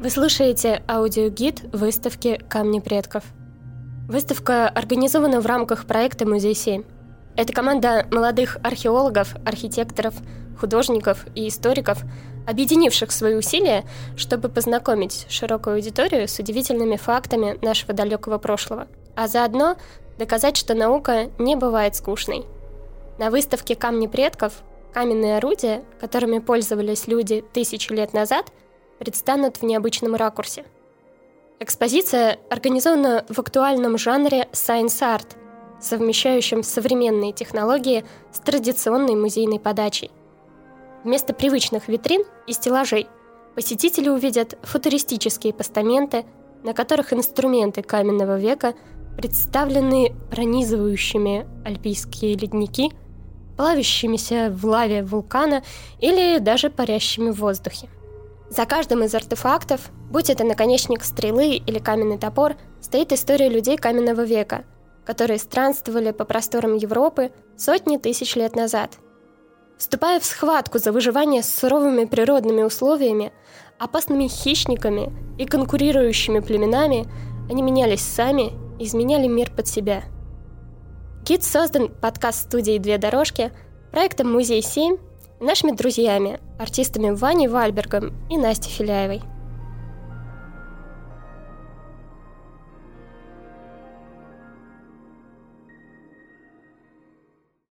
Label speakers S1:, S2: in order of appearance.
S1: Вы слушаете аудиогид выставки «Камни предков». Выставка организована в рамках проекта «Музей 7». Это команда молодых археологов, архитекторов, художников и историков, объединивших свои усилия, чтобы познакомить широкую аудиторию с удивительными фактами нашего далекого прошлого, а заодно доказать, что наука не бывает скучной. На выставке «Камни предков» каменные орудия, которыми пользовались люди тысячи лет назад – предстанут в необычном ракурсе. Экспозиция организована в актуальном жанре Science Art, совмещающем современные технологии с традиционной музейной подачей. Вместо привычных витрин и стеллажей посетители увидят футуристические постаменты, на которых инструменты каменного века представлены пронизывающими альпийские ледники, плавящимися в лаве вулкана или даже парящими в воздухе. За каждым из артефактов, будь это наконечник стрелы или каменный топор, стоит история людей каменного века, которые странствовали по просторам Европы сотни тысяч лет назад. Вступая в схватку за выживание с суровыми природными условиями, опасными хищниками и конкурирующими племенами, они менялись сами и изменяли мир под себя. Гид создан подкаст студии «Две дорожки», проектом «Музей 7» нашими друзьями, артистами Ваней Вальбергом и Настей Филяевой.